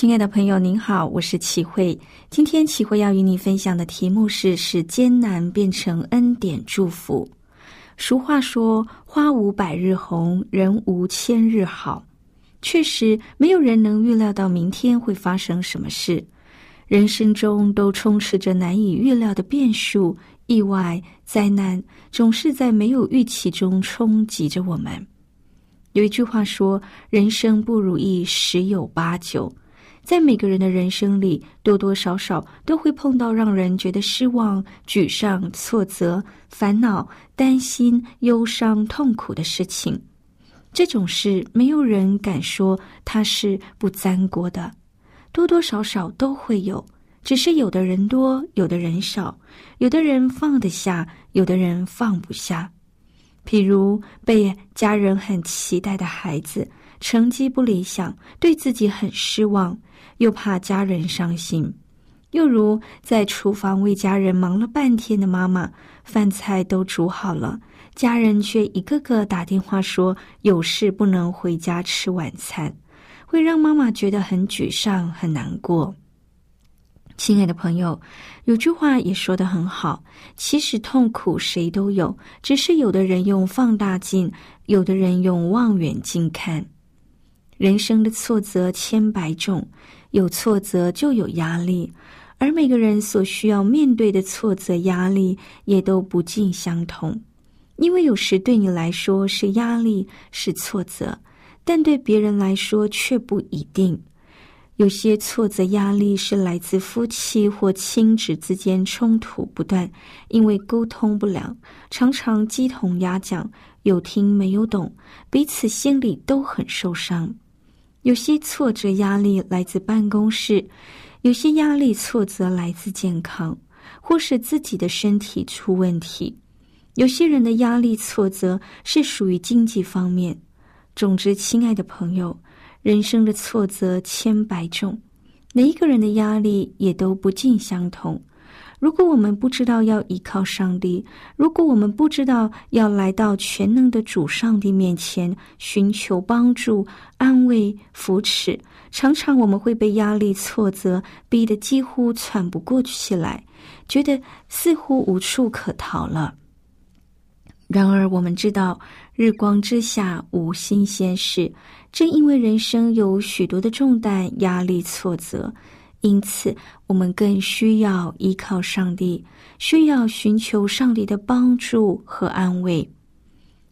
亲爱的朋友，您好，我是齐慧。今天齐慧要与你分享的题目是“使艰难变成恩典祝福”。俗话说：“花无百日红，人无千日好。”确实，没有人能预料到明天会发生什么事。人生中都充斥着难以预料的变数、意外、灾难，总是在没有预期中冲击着我们。有一句话说：“人生不如意十有八九。”在每个人的人生里，多多少少都会碰到让人觉得失望、沮丧、挫折、烦恼、担心、忧伤、痛苦的事情。这种事，没有人敢说它是不沾锅的，多多少少都会有。只是有的人多，有的人少；有的人放得下，有的人放不下。譬如被家人很期待的孩子，成绩不理想，对自己很失望。又怕家人伤心，又如在厨房为家人忙了半天的妈妈，饭菜都煮好了，家人却一个个打电话说有事不能回家吃晚餐，会让妈妈觉得很沮丧、很难过。亲爱的朋友，有句话也说得很好，其实痛苦谁都有，只是有的人用放大镜，有的人用望远镜看。人生的挫折千百种。有挫折就有压力，而每个人所需要面对的挫折、压力也都不尽相同。因为有时对你来说是压力、是挫折，但对别人来说却不一定。有些挫折、压力是来自夫妻或亲子之间冲突不断，因为沟通不良，常常鸡同鸭讲，有听没有懂，彼此心里都很受伤。有些挫折压力来自办公室，有些压力挫折来自健康，或是自己的身体出问题。有些人的压力挫折是属于经济方面。总之，亲爱的朋友，人生的挫折千百种，每一个人的压力也都不尽相同。如果我们不知道要依靠上帝，如果我们不知道要来到全能的主上帝面前寻求帮助、安慰、扶持，常常我们会被压力、挫折逼得几乎喘不过气来，觉得似乎无处可逃了。然而，我们知道日光之下无新鲜事，正因为人生有许多的重担、压力、挫折。因此，我们更需要依靠上帝，需要寻求上帝的帮助和安慰。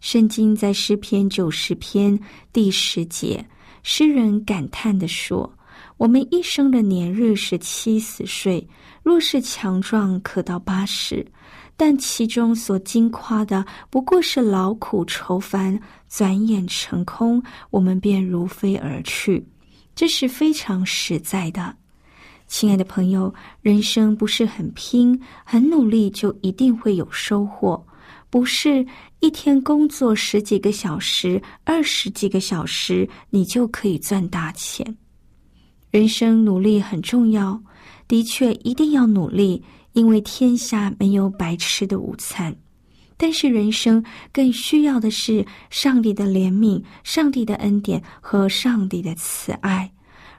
圣经在诗篇九十篇第十节，诗人感叹的说：“我们一生的年日是七十岁，若是强壮，可到八十，但其中所经夸的不过是劳苦愁烦，转眼成空，我们便如飞而去。”这是非常实在的。亲爱的朋友，人生不是很拼、很努力就一定会有收获。不是一天工作十几个小时、二十几个小时，你就可以赚大钱。人生努力很重要，的确一定要努力，因为天下没有白吃的午餐。但是人生更需要的是上帝的怜悯、上帝的恩典和上帝的慈爱。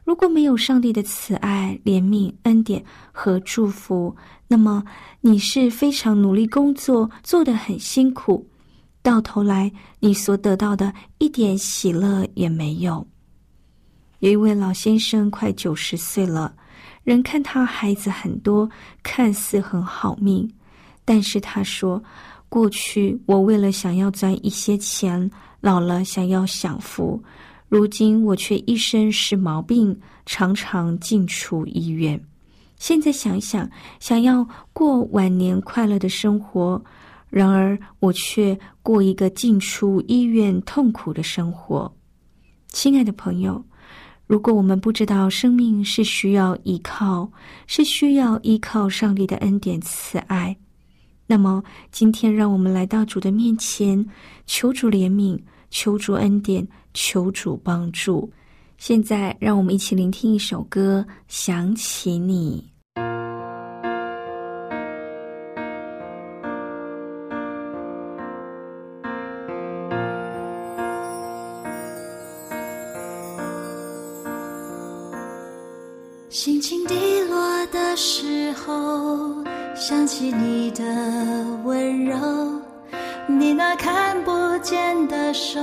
如果没有上帝的慈爱、怜悯、恩典和祝福，那么你是非常努力工作，做得很辛苦，到头来你所得到的一点喜乐也没有。有一位老先生快九十岁了，人看他孩子很多，看似很好命，但是他说。过去我为了想要赚一些钱，老了想要享福，如今我却一身是毛病，常常进出医院。现在想想，想要过晚年快乐的生活，然而我却过一个进出医院痛苦的生活。亲爱的朋友，如果我们不知道生命是需要依靠，是需要依靠上帝的恩典慈爱。那么，今天让我们来到主的面前，求主怜悯，求主恩典，求主帮助。现在，让我们一起聆听一首歌，《想起你》。心情低落的时候。想起你的温柔，你那看不见的手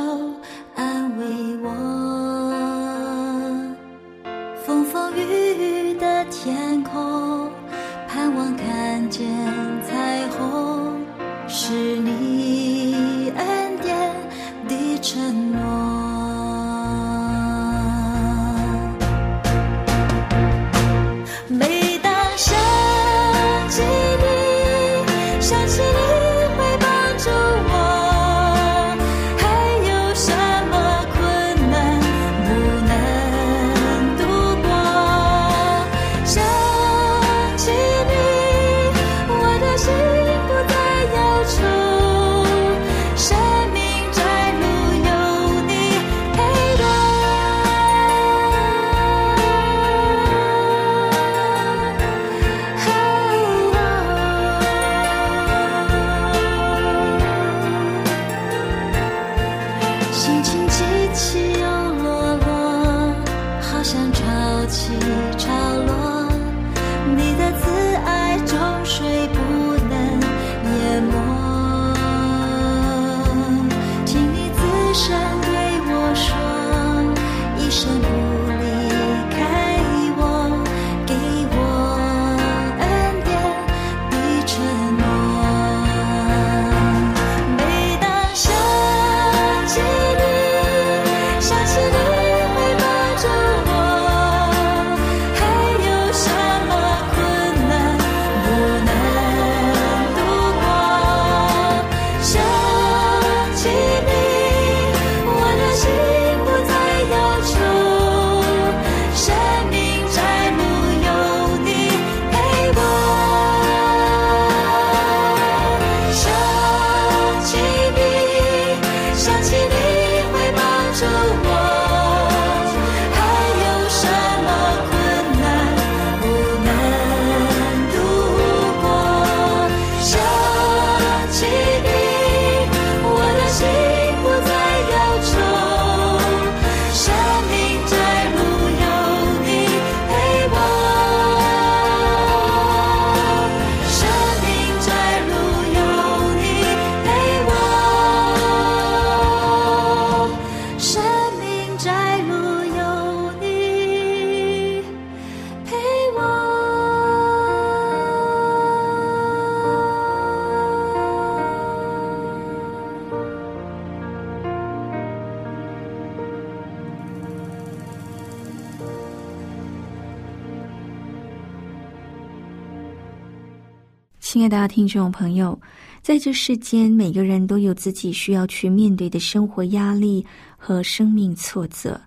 爱的听众朋友，在这世间，每个人都有自己需要去面对的生活压力和生命挫折，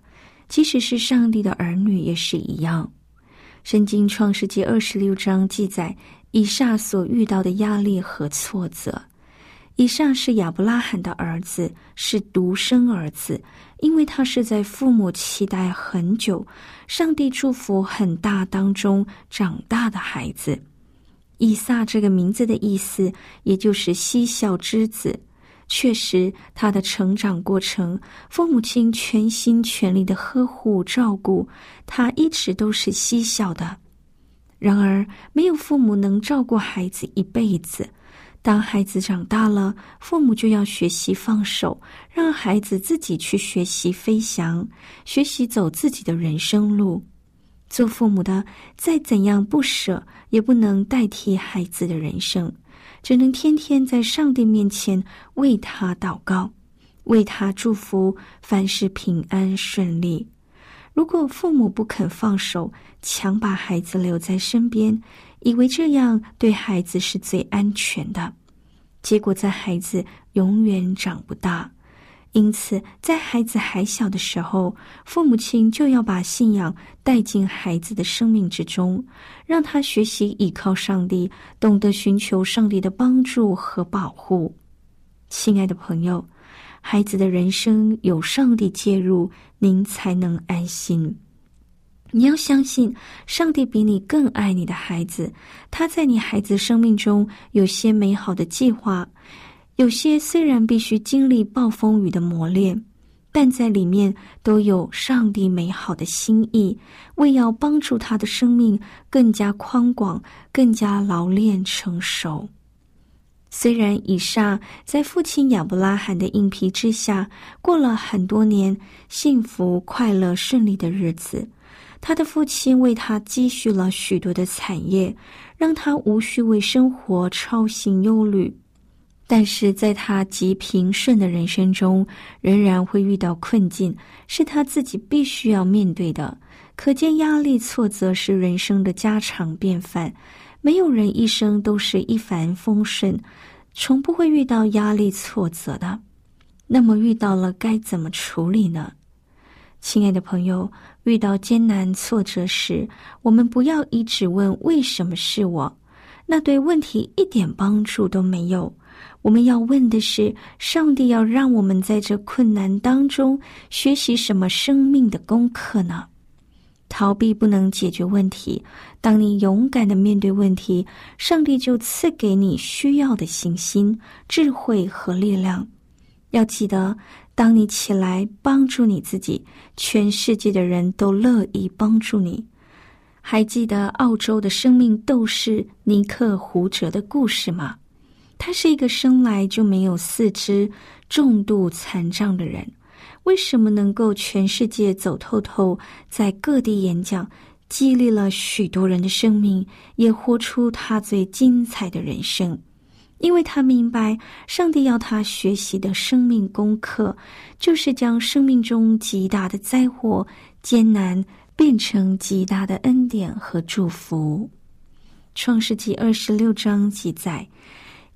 即使是上帝的儿女也是一样。圣经创世纪二十六章记载以撒所遇到的压力和挫折，以上是亚伯拉罕的儿子，是独生儿子，因为他是在父母期待很久、上帝祝福很大当中长大的孩子。以撒这个名字的意思，也就是嬉笑之子。确实，他的成长过程，父母亲全心全力的呵护照顾他，一直都是嬉笑的。然而，没有父母能照顾孩子一辈子。当孩子长大了，父母就要学习放手，让孩子自己去学习飞翔，学习走自己的人生路。做父母的再怎样不舍，也不能代替孩子的人生，只能天天在上帝面前为他祷告，为他祝福，凡事平安顺利。如果父母不肯放手，强把孩子留在身边。以为这样对孩子是最安全的，结果在孩子永远长不大。因此，在孩子还小的时候，父母亲就要把信仰带进孩子的生命之中，让他学习依靠上帝，懂得寻求上帝的帮助和保护。亲爱的朋友，孩子的人生有上帝介入，您才能安心。你要相信，上帝比你更爱你的孩子。他在你孩子生命中有些美好的计划，有些虽然必须经历暴风雨的磨练，但在里面都有上帝美好的心意，为要帮助他的生命更加宽广、更加老练成熟。虽然以撒在父亲亚伯拉罕的硬皮之下过了很多年幸福、快乐、顺利的日子。他的父亲为他积蓄了许多的产业，让他无需为生活操心忧虑。但是在他极平顺的人生中，仍然会遇到困境，是他自己必须要面对的。可见压力、挫折是人生的家常便饭。没有人一生都是一帆风顺，从不会遇到压力、挫折的。那么遇到了该怎么处理呢？亲爱的朋友。遇到艰难挫折时，我们不要一直问为什么是我，那对问题一点帮助都没有。我们要问的是：上帝要让我们在这困难当中学习什么生命的功课呢？逃避不能解决问题。当你勇敢的面对问题，上帝就赐给你需要的信心、智慧和力量。要记得。当你起来帮助你自己，全世界的人都乐意帮助你。还记得澳洲的生命斗士尼克胡哲的故事吗？他是一个生来就没有四肢、重度残障的人，为什么能够全世界走透透，在各地演讲，激励了许多人的生命，也活出他最精彩的人生？因为他明白，上帝要他学习的生命功课，就是将生命中极大的灾祸、艰难变成极大的恩典和祝福。创世纪二十六章记载，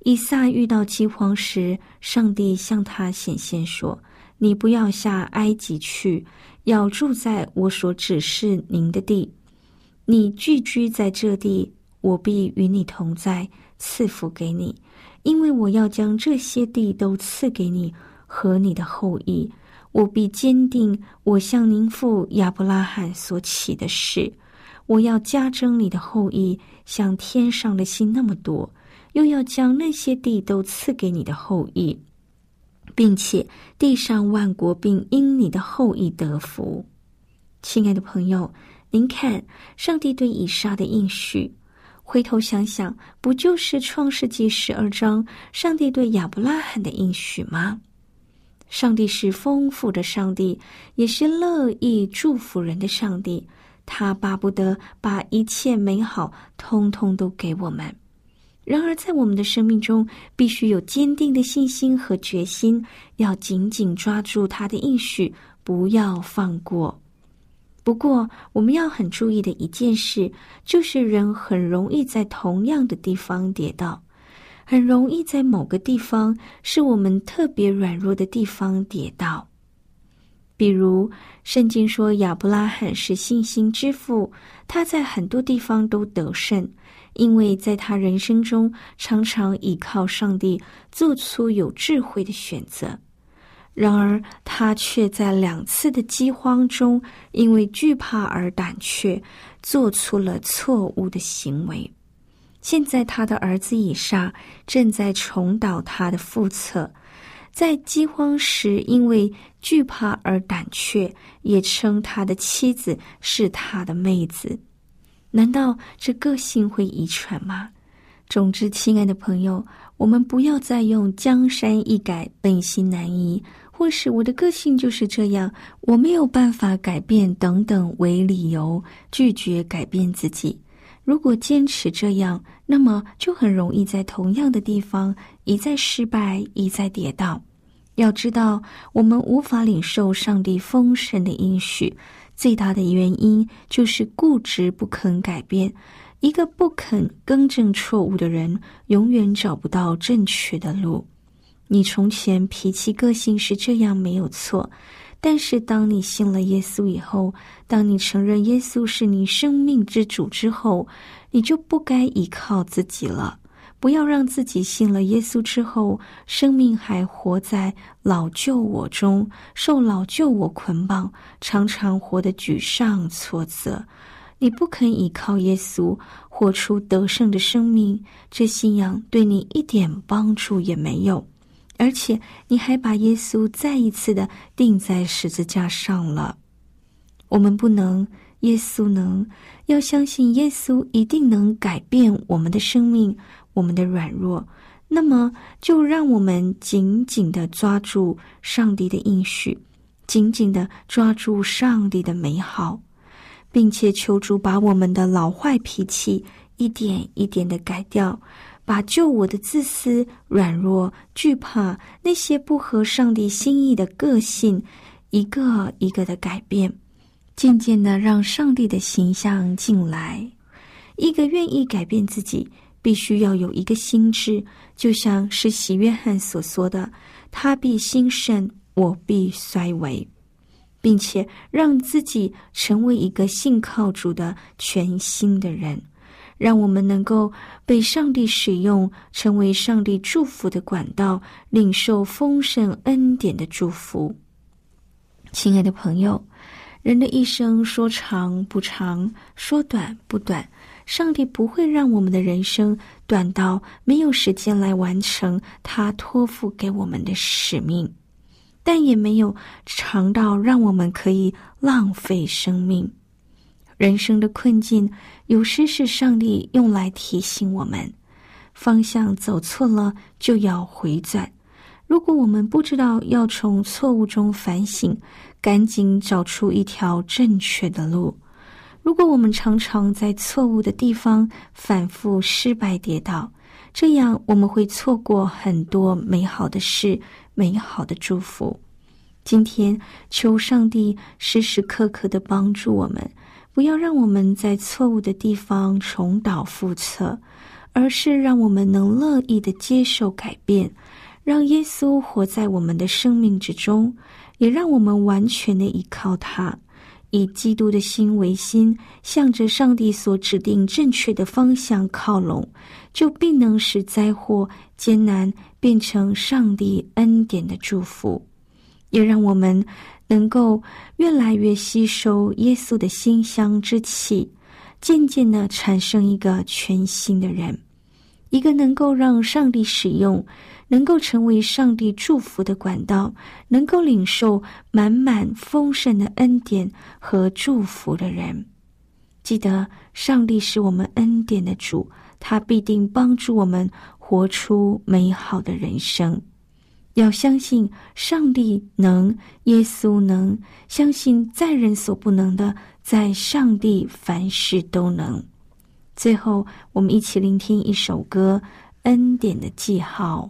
以撒遇到饥荒时，上帝向他显现说：“你不要下埃及去，要住在我所指示您的地。你聚居在这地，我必与你同在，赐福给你。”因为我要将这些地都赐给你和你的后裔，我必坚定我向您父亚伯拉罕所起的誓。我要加增你的后裔，像天上的星那么多，又要将那些地都赐给你的后裔，并且地上万国并因你的后裔得福。亲爱的朋友，您看上帝对以撒的应许。回头想想，不就是创世纪十二章上帝对亚伯拉罕的应许吗？上帝是丰富的上帝，也是乐意祝福人的上帝。他巴不得把一切美好通通都给我们。然而，在我们的生命中，必须有坚定的信心和决心，要紧紧抓住他的应许，不要放过。不过，我们要很注意的一件事，就是人很容易在同样的地方跌倒，很容易在某个地方是我们特别软弱的地方跌倒。比如，圣经说亚伯拉罕是信心之父，他在很多地方都得胜，因为在他人生中常常依靠上帝做出有智慧的选择。然而，他却在两次的饥荒中，因为惧怕而胆怯，做出了错误的行为。现在，他的儿子以撒正在重蹈他的覆辙。在饥荒时，因为惧怕而胆怯，也称他的妻子是他的妹子。难道这个性会遗传吗？总之，亲爱的朋友，我们不要再用“江山易改，本性难移”或是我的个性就是这样，我没有办法改变等等为理由拒绝改变自己。如果坚持这样，那么就很容易在同样的地方一再失败，一再跌倒。要知道，我们无法领受上帝丰盛的应许，最大的原因就是固执不肯改变。一个不肯更正错误的人，永远找不到正确的路。你从前脾气个性是这样，没有错。但是，当你信了耶稣以后，当你承认耶稣是你生命之主之后，你就不该依靠自己了。不要让自己信了耶稣之后，生命还活在老旧我中，受老旧我捆绑，常常活得沮丧挫折。你不肯依靠耶稣，活出得胜的生命，这信仰对你一点帮助也没有。而且你还把耶稣再一次的钉在十字架上了。我们不能，耶稣能。要相信耶稣一定能改变我们的生命，我们的软弱。那么就让我们紧紧的抓住上帝的应许，紧紧的抓住上帝的美好，并且求主把我们的老坏脾气一点一点的改掉。把救我的自私、软弱、惧怕那些不合上帝心意的个性，一个一个的改变，渐渐的让上帝的形象进来。一个愿意改变自己，必须要有一个心智，就像是洗约翰所说的：“他必兴盛，我必衰微。”并且让自己成为一个信靠主的全新的人。让我们能够被上帝使用，成为上帝祝福的管道，领受丰盛恩典的祝福。亲爱的朋友，人的一生说长不长，说短不短，上帝不会让我们的人生短到没有时间来完成他托付给我们的使命，但也没有长到让我们可以浪费生命。人生的困境，有时是上帝用来提醒我们，方向走错了就要回转。如果我们不知道要从错误中反省，赶紧找出一条正确的路。如果我们常常在错误的地方反复失败跌倒，这样我们会错过很多美好的事、美好的祝福。今天，求上帝时时刻刻的帮助我们。不要让我们在错误的地方重蹈覆辙，而是让我们能乐意的接受改变，让耶稣活在我们的生命之中，也让我们完全的依靠他，以基督的心为心，向着上帝所指定正确的方向靠拢，就必能使灾祸艰难变成上帝恩典的祝福，也让我们。能够越来越吸收耶稣的馨香之气，渐渐的产生一个全新的人，一个能够让上帝使用，能够成为上帝祝福的管道，能够领受满满丰盛的恩典和祝福的人。记得，上帝是我们恩典的主，他必定帮助我们活出美好的人生。要相信上帝能，耶稣能，相信在人所不能的，在上帝凡事都能。最后，我们一起聆听一首歌《恩典的记号》。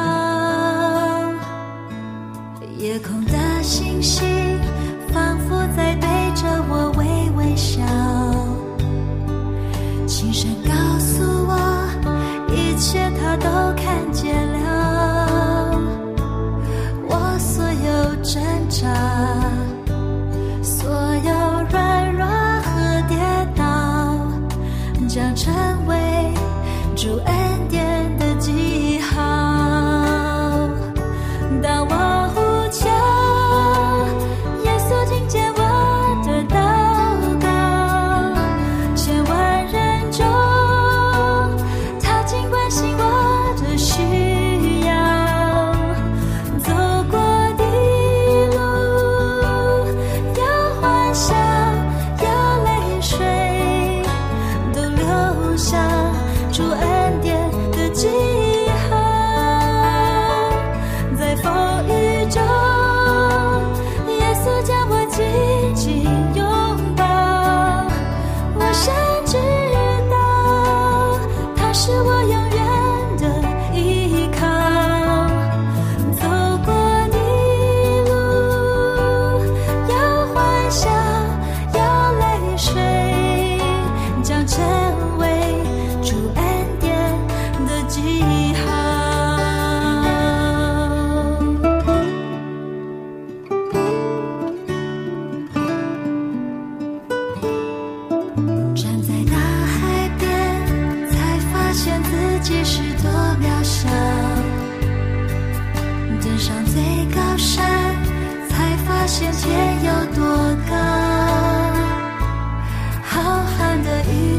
夜空的星星。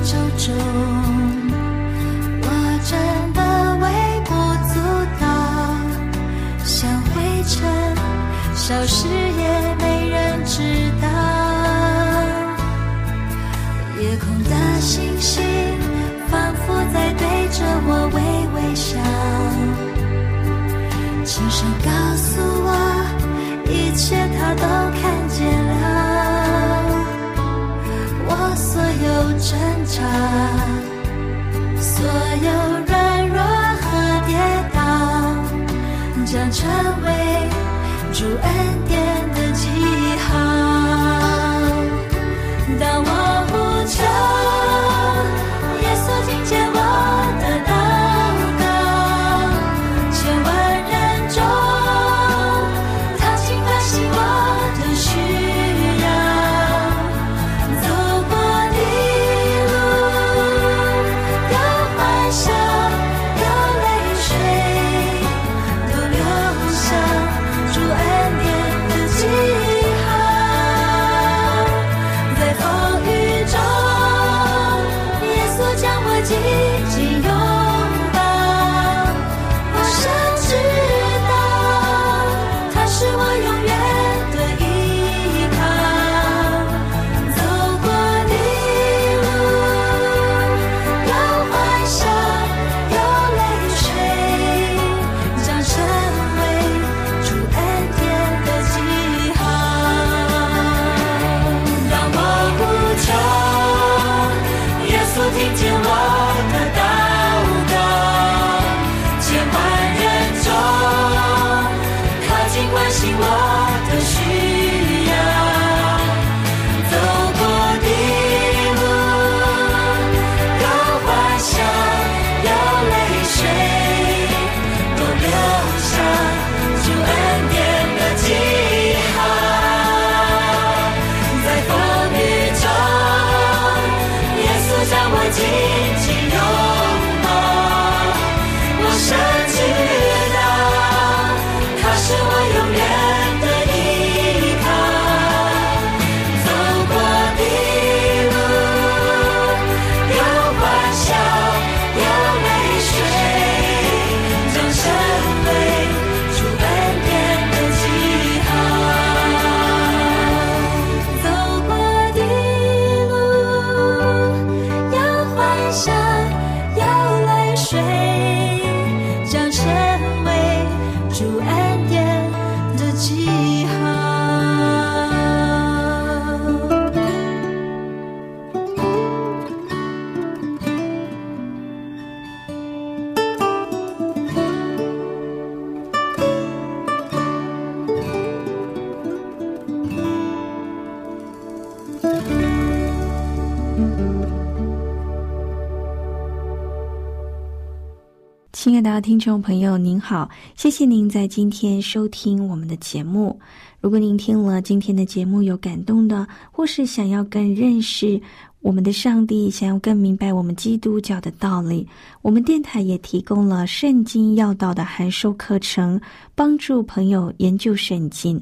昼中我真的微不足道像灰尘消失也没人知道。夜空的星星仿佛在对着我微微笑轻声告诉我一切它都所有软弱和跌倒将成为主恩典。听众朋友，您好，谢谢您在今天收听我们的节目。如果您听了今天的节目有感动的，或是想要更认识我们的上帝，想要更明白我们基督教的道理，我们电台也提供了圣经要道的函授课程，帮助朋友研究圣经。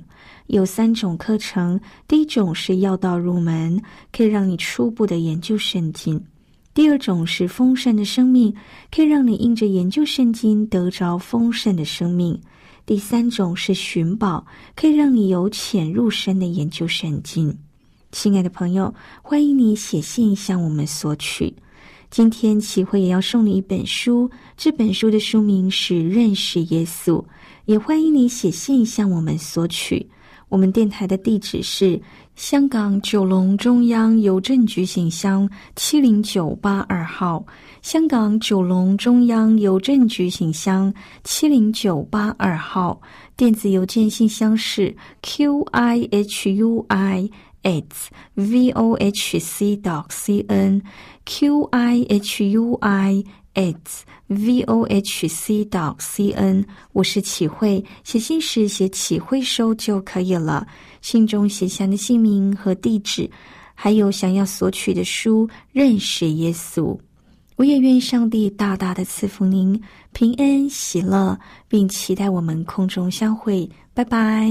有三种课程，第一种是要道入门，可以让你初步的研究圣经。第二种是丰盛的生命，可以让你因着研究圣经得着丰盛的生命。第三种是寻宝，可以让你由潜入深的研究圣经。亲爱的朋友，欢迎你写信向我们索取。今天齐慧也要送你一本书，这本书的书名是《认识耶稣》，也欢迎你写信向我们索取。我们电台的地址是。香港九龙中央邮政局信箱七零九八二号，香港九龙中央邮政局信箱七零九八二号，电子邮件信箱是 q i h u i s v o h c dot c n q i h u i s v o h c 到 c n。我是启慧，写信时写启慧收就可以了。信中写下的姓名和地址，还有想要索取的书，认识耶稣。我也愿上帝大大的赐福您平安喜乐，并期待我们空中相会。拜拜。